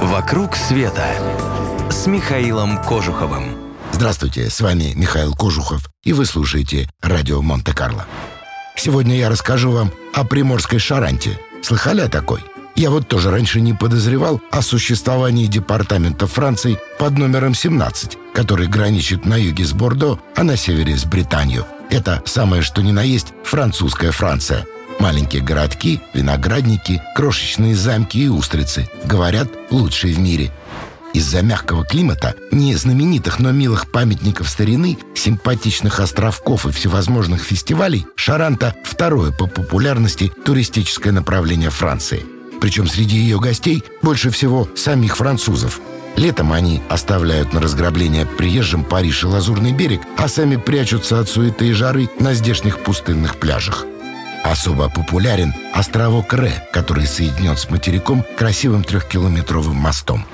«Вокруг света» с Михаилом Кожуховым. Здравствуйте, с вами Михаил Кожухов, и вы слушаете радио Монте-Карло. Сегодня я расскажу вам о приморской шаранте. Слыхали о такой? Я вот тоже раньше не подозревал о существовании департамента Франции под номером 17, который граничит на юге с Бордо, а на севере с Британию. Это самое что ни на есть французская Франция – Маленькие городки, виноградники, крошечные замки и устрицы. Говорят, лучшие в мире. Из-за мягкого климата, не знаменитых, но милых памятников старины, симпатичных островков и всевозможных фестивалей, Шаранта – второе по популярности туристическое направление Франции. Причем среди ее гостей больше всего самих французов. Летом они оставляют на разграбление приезжим Париж и Лазурный берег, а сами прячутся от суеты и жары на здешних пустынных пляжах. Особо популярен островок Ре, который соединен с материком красивым трехкилометровым мостом.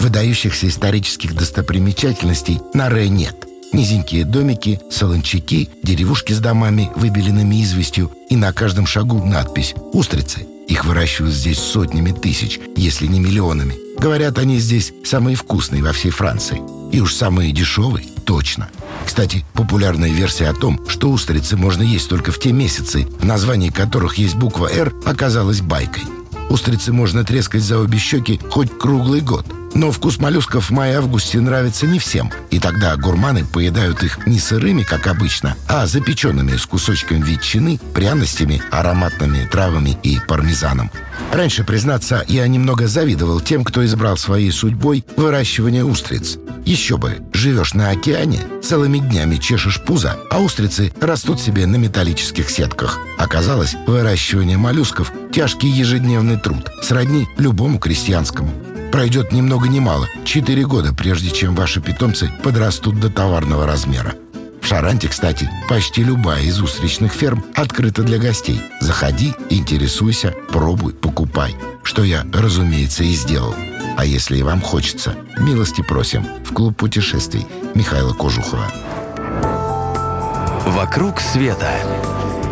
Выдающихся исторических достопримечательностей на Ре нет. Низенькие домики, солончаки, деревушки с домами, выбеленными известью, и на каждом шагу надпись «Устрицы». Их выращивают здесь сотнями тысяч, если не миллионами. Говорят, они здесь самые вкусные во всей Франции. И уж самые дешевые, точно. Кстати, популярная версия о том, что устрицы можно есть только в те месяцы, в названии которых есть буква «Р», оказалась байкой. Устрицы можно трескать за обе щеки хоть круглый год. Но вкус моллюсков в мае-августе нравится не всем. И тогда гурманы поедают их не сырыми, как обычно, а запеченными с кусочком ветчины, пряностями, ароматными травами и пармезаном. Раньше, признаться, я немного завидовал тем, кто избрал своей судьбой выращивание устриц. Еще бы, живешь на океане, целыми днями чешешь пузо, а устрицы растут себе на металлических сетках. Оказалось, выращивание моллюсков – тяжкий ежедневный труд, сродни любому крестьянскому. Пройдет ни много ни мало, 4 года, прежде чем ваши питомцы подрастут до товарного размера. В Шаранте, кстати, почти любая из устричных ферм открыта для гостей. Заходи, интересуйся, пробуй, покупай. Что я, разумеется, и сделал. А если и вам хочется, милости просим в клуб путешествий Михаила Кожухова. «Вокруг света»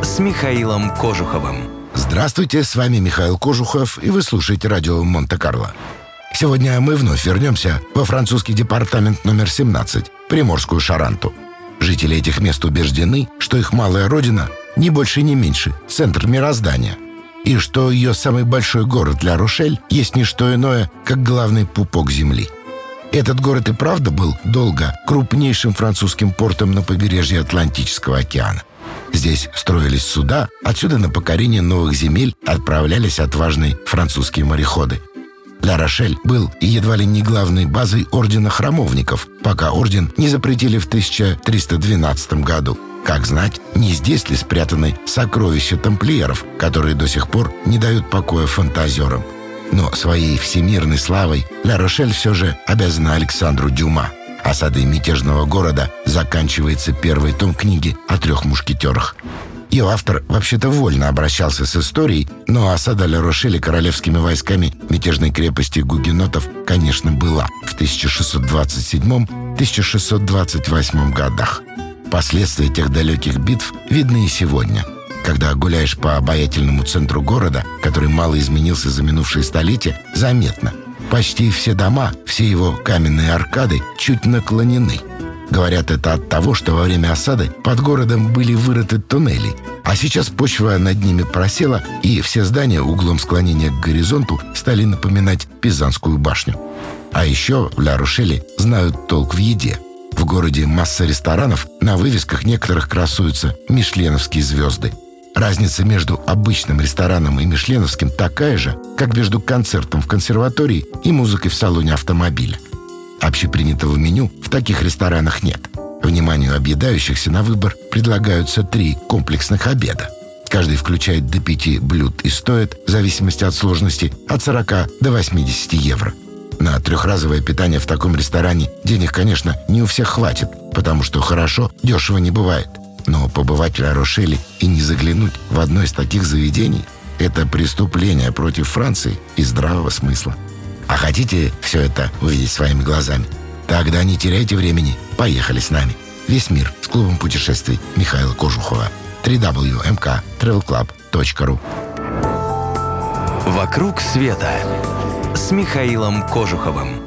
с Михаилом Кожуховым. Здравствуйте, с вами Михаил Кожухов, и вы слушаете радио Монте-Карло. Сегодня мы вновь вернемся во французский департамент номер 17, Приморскую Шаранту. Жители этих мест убеждены, что их малая родина не больше, не меньше, центр мироздания. И что ее самый большой город для Рошель есть не что иное, как главный пупок земли. Этот город и правда был долго крупнейшим французским портом на побережье Атлантического океана. Здесь строились суда, отсюда на покорение новых земель отправлялись отважные французские мореходы. Ля Рошель был едва ли не главной базой Ордена Храмовников, пока Орден не запретили в 1312 году. Как знать, не здесь ли спрятаны сокровища тамплиеров, которые до сих пор не дают покоя фантазерам. Но своей всемирной славой Ля Рошель все же обязана Александру Дюма. Осадой мятежного города заканчивается первый том книги о трех мушкетерах. Ее автор вообще-то вольно обращался с историей, но осада Ля-Рошеля королевскими войсками мятежной крепости гугенотов, конечно, была в 1627-1628 годах. Последствия тех далеких битв видны и сегодня. Когда гуляешь по обаятельному центру города, который мало изменился за минувшие столетия, заметно. Почти все дома, все его каменные аркады чуть наклонены – Говорят это от того, что во время осады под городом были вырыты туннели, а сейчас почва над ними просела, и все здания углом склонения к горизонту стали напоминать Пизанскую башню. А еще в Ля-Рушеле знают толк в еде. В городе масса ресторанов, на вывесках некоторых красуются мишленовские звезды. Разница между обычным рестораном и мишленовским такая же, как между концертом в консерватории и музыкой в салоне автомобиля. Общепринятого меню в таких ресторанах нет. Вниманию объедающихся на выбор предлагаются три комплексных обеда. Каждый включает до пяти блюд и стоит, в зависимости от сложности, от 40 до 80 евро. На трехразовое питание в таком ресторане денег, конечно, не у всех хватит, потому что хорошо дешево не бывает. Но побывать в Ла-Рошеле и не заглянуть в одно из таких заведений – это преступление против Франции и здравого смысла. А хотите все это увидеть своими глазами? Тогда не теряйте времени. Поехали с нами. Весь мир с клубом путешествий Михаила Кожухова. www.mktravelclub.ru «Вокруг света» с Михаилом Кожуховым.